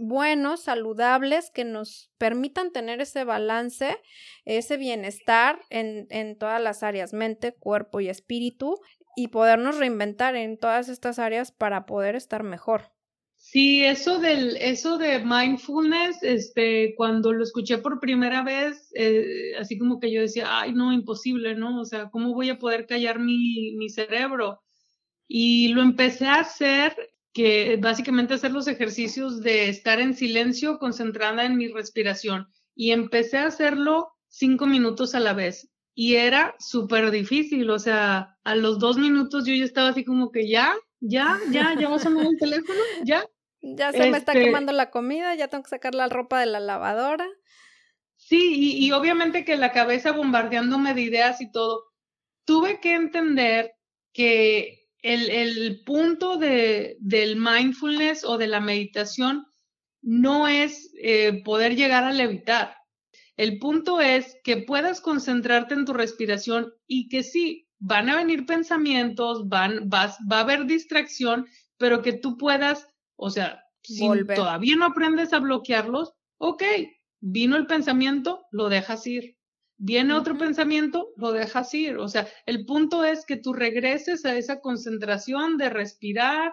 A: buenos, saludables, que nos permitan tener ese balance, ese bienestar en, en todas las áreas, mente, cuerpo y espíritu, y podernos reinventar en todas estas áreas para poder estar mejor.
B: Sí, eso del, eso de mindfulness, este, cuando lo escuché por primera vez, eh, así como que yo decía, ay, no, imposible, ¿no? O sea, ¿cómo voy a poder callar mi, mi cerebro? Y lo empecé a hacer, que básicamente hacer los ejercicios de estar en silencio, concentrada en mi respiración. Y empecé a hacerlo cinco minutos a la vez y era súper difícil, o sea, a los dos minutos yo ya estaba así como que ya, ya, ya, ya vas a mover el teléfono, ya.
A: Ya se me está este quemando la comida, ya tengo que sacar la ropa de la lavadora.
B: Sí, y, y obviamente que la cabeza bombardeándome de ideas y todo. Tuve que entender que el, el punto de, del mindfulness o de la meditación no es eh, poder llegar a levitar. El punto es que puedas concentrarte en tu respiración y que sí, van a venir pensamientos, van, vas, va a haber distracción, pero que tú puedas, o sea, si todavía no aprendes a bloquearlos, ok, vino el pensamiento, lo dejas ir. Viene otro pensamiento, lo dejas ir. O sea, el punto es que tú regreses a esa concentración de respirar,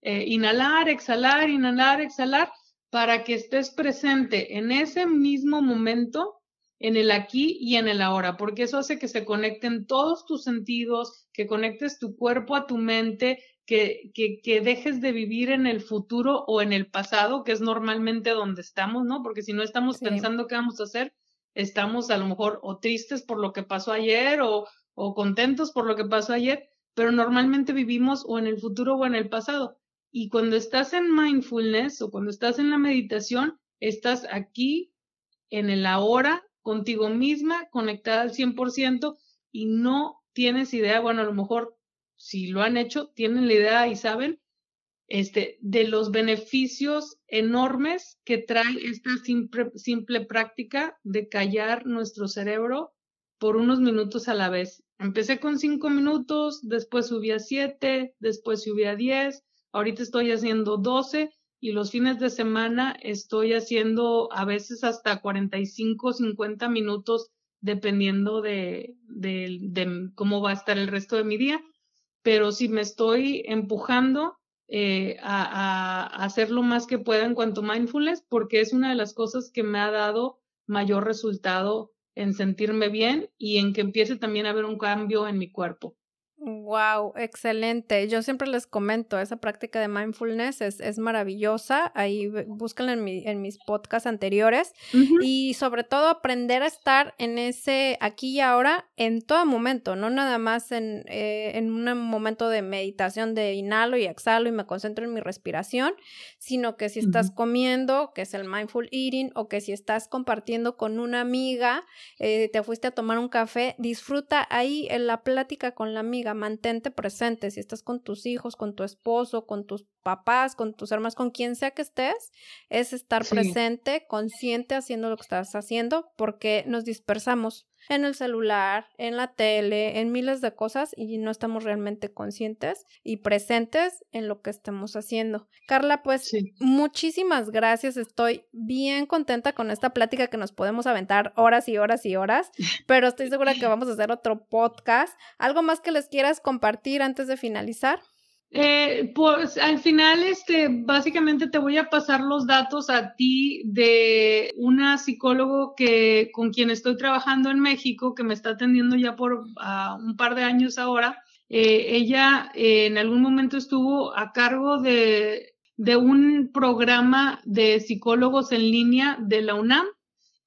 B: eh, inhalar, exhalar, inhalar, exhalar, para que estés presente en ese mismo momento, en el aquí y en el ahora, porque eso hace que se conecten todos tus sentidos, que conectes tu cuerpo a tu mente, que, que, que dejes de vivir en el futuro o en el pasado, que es normalmente donde estamos, ¿no? Porque si no estamos pensando qué vamos a hacer, estamos a lo mejor o tristes por lo que pasó ayer o, o contentos por lo que pasó ayer, pero normalmente vivimos o en el futuro o en el pasado. Y cuando estás en mindfulness o cuando estás en la meditación, estás aquí en el ahora, contigo misma, conectada al 100% y no tienes idea, bueno, a lo mejor si lo han hecho, tienen la idea y saben este, de los beneficios enormes que trae esta simple, práctica de callar nuestro cerebro por unos minutos a la vez. Empecé con cinco minutos, después subí a siete, después subí a diez, Ahorita estoy haciendo 12 y los fines de semana estoy haciendo a veces hasta 45, 50 minutos dependiendo de, de, de cómo va a estar el resto de mi día. Pero si me estoy empujando eh, a, a, hacer lo más que pueda en cuanto a mindfulness, porque es una de las cosas que me ha dado mayor resultado en sentirme bien y en que empiece también a haber un cambio en mi cuerpo.
A: Wow, excelente. Yo siempre les comento, esa práctica de mindfulness es, es maravillosa. Ahí búsquenla en, mi, en mis podcasts anteriores. Y sobre todo aprender a estar en ese aquí y ahora en todo momento, no nada más en, eh, en un momento de meditación de inhalo y exhalo y me concentro en mi respiración, sino que si estás comiendo, que es el mindful eating, o que si estás compartiendo con una amiga, eh, te fuiste a tomar un café, disfruta ahí en la plática con la amiga mantente presente. Si estás con tus hijos, con tu esposo, con tus papás, con tus hermanos, con quien sea que estés, es estar presente, consciente haciendo lo que estás haciendo, porque nos dispersamos en el celular, en la tele, en miles de cosas y no estamos realmente conscientes y presentes en lo que estamos haciendo. Carla, pues muchísimas gracias. Estoy bien contenta con esta plática que nos podemos aventar horas y horas y horas, pero estoy segura que vamos a hacer otro podcast. ¿Algo más que les quieras compartir antes de finalizar?
B: Eh, pues al final, este, básicamente te voy a pasar los datos a ti de una psicólogo que con quien estoy trabajando en México, que me está atendiendo ya por un par de años ahora. Eh, ella eh, en algún momento estuvo a cargo de, de un programa de psicólogos en línea de la UNAM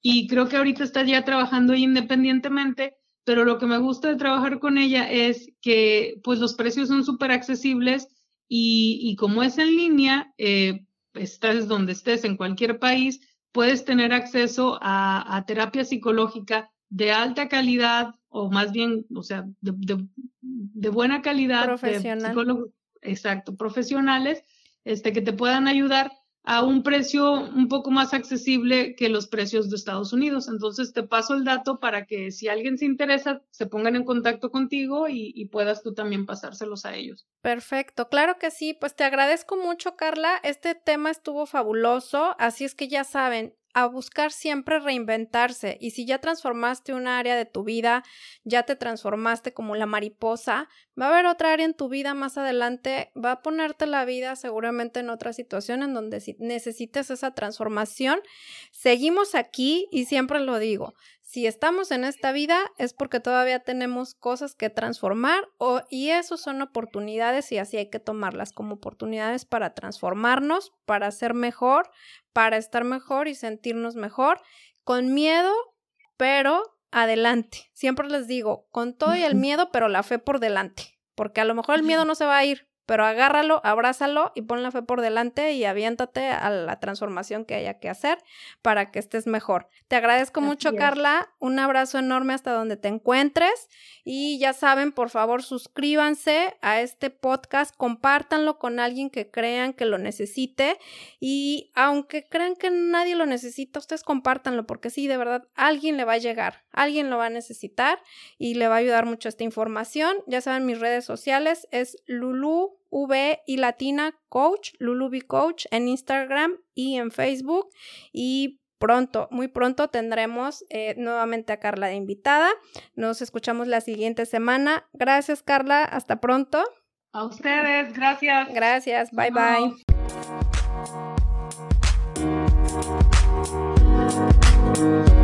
B: y creo que ahorita está ya trabajando independientemente pero lo que me gusta de trabajar con ella es que pues los precios son súper accesibles y, y, como es en línea, eh, estás donde estés, en cualquier país, puedes tener acceso a, a terapia psicológica de alta calidad o más bien, o sea, de, de, de buena calidad.
A: Profesional.
B: exacto, profesionales, este, que te puedan ayudar a un precio un poco más accesible que los precios de Estados Unidos. Entonces te paso el dato para que si alguien se interesa, se pongan en contacto contigo y, puedas tú también pasárselos a ellos.
A: Perfecto, claro que sí. Pues te agradezco mucho, Carla. Este tema estuvo fabuloso, así es que ya saben, a buscar siempre reinventarse. Y si ya transformaste un área de tu vida, ya te transformaste como la mariposa, va a haber otra área en tu vida más adelante, va a ponerte la vida seguramente en otra situación en donde necesites esa transformación. Seguimos aquí y siempre lo digo, si estamos en esta vida es porque todavía tenemos cosas que transformar o, y eso son oportunidades y así hay que tomarlas como oportunidades para transformarnos, para ser mejor, para estar mejor y sentirnos mejor, con miedo, pero adelante. Siempre les digo, con todo y el miedo, pero la fe por delante, porque a lo mejor el miedo no se va a ir, pero agárralo, abrázalo y pon la fe por delante y aviéntate a la transformación que haya que hacer para que estés mejor. Te agradezco mucho, Carla. Un abrazo enorme hasta donde te encuentres. Y ya saben, por favor, suscríbanse a este podcast, compártanlo con alguien que crean que lo necesite. Y aunque crean que nadie lo necesita, ustedes compártanlo, porque sí, de verdad, alguien le va a llegar, alguien lo va a necesitar y le va a ayudar mucho esta información. Ya saben, mis redes sociales es Lulu V y Latina Coach, Lulubi Coach en Instagram y en Facebook. Y pronto, muy pronto tendremos eh, nuevamente a Carla de invitada. Nos escuchamos la siguiente semana. Gracias, Carla. Hasta pronto.
B: A ustedes, gracias.
A: Gracias, bye bye. bye.